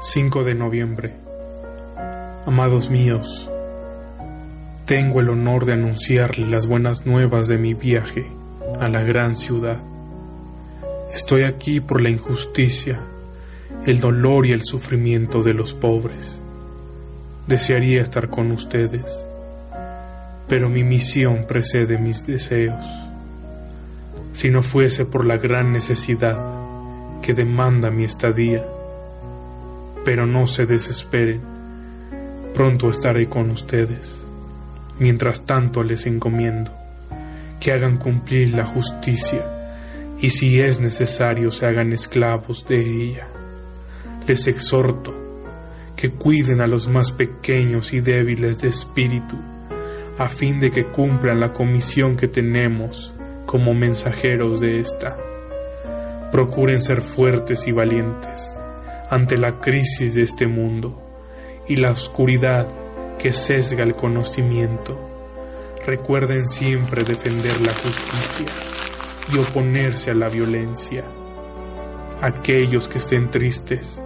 5 de noviembre. Amados míos, tengo el honor de anunciarle las buenas nuevas de mi viaje a la gran ciudad. Estoy aquí por la injusticia, el dolor y el sufrimiento de los pobres. Desearía estar con ustedes, pero mi misión precede mis deseos. Si no fuese por la gran necesidad que demanda mi estadía, pero no se desesperen, pronto estaré con ustedes. Mientras tanto les encomiendo que hagan cumplir la justicia y si es necesario se hagan esclavos de ella. Les exhorto que cuiden a los más pequeños y débiles de espíritu, a fin de que cumplan la comisión que tenemos como mensajeros de esta. Procuren ser fuertes y valientes ante la crisis de este mundo y la oscuridad que sesga el conocimiento. Recuerden siempre defender la justicia y oponerse a la violencia. Aquellos que estén tristes,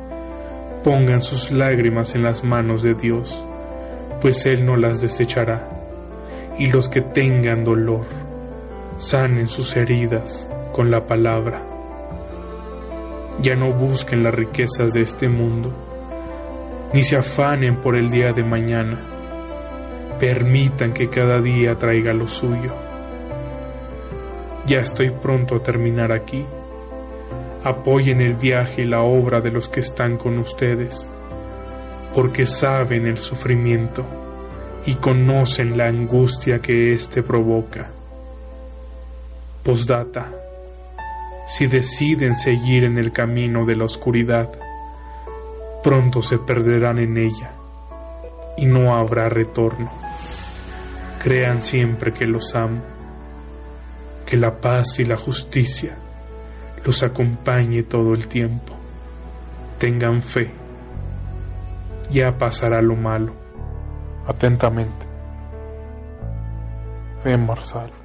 pongan sus lágrimas en las manos de Dios, pues Él no las desechará. Y los que tengan dolor, sanen sus heridas con la palabra ya no busquen las riquezas de este mundo, ni se afanen por el día de mañana. Permitan que cada día traiga lo suyo. Ya estoy pronto a terminar aquí. Apoyen el viaje y la obra de los que están con ustedes, porque saben el sufrimiento y conocen la angustia que éste provoca. Postdata si deciden seguir en el camino de la oscuridad, pronto se perderán en ella y no habrá retorno. Crean siempre que los amo, que la paz y la justicia los acompañe todo el tiempo. Tengan fe, ya pasará lo malo. Atentamente. Fe Marsal.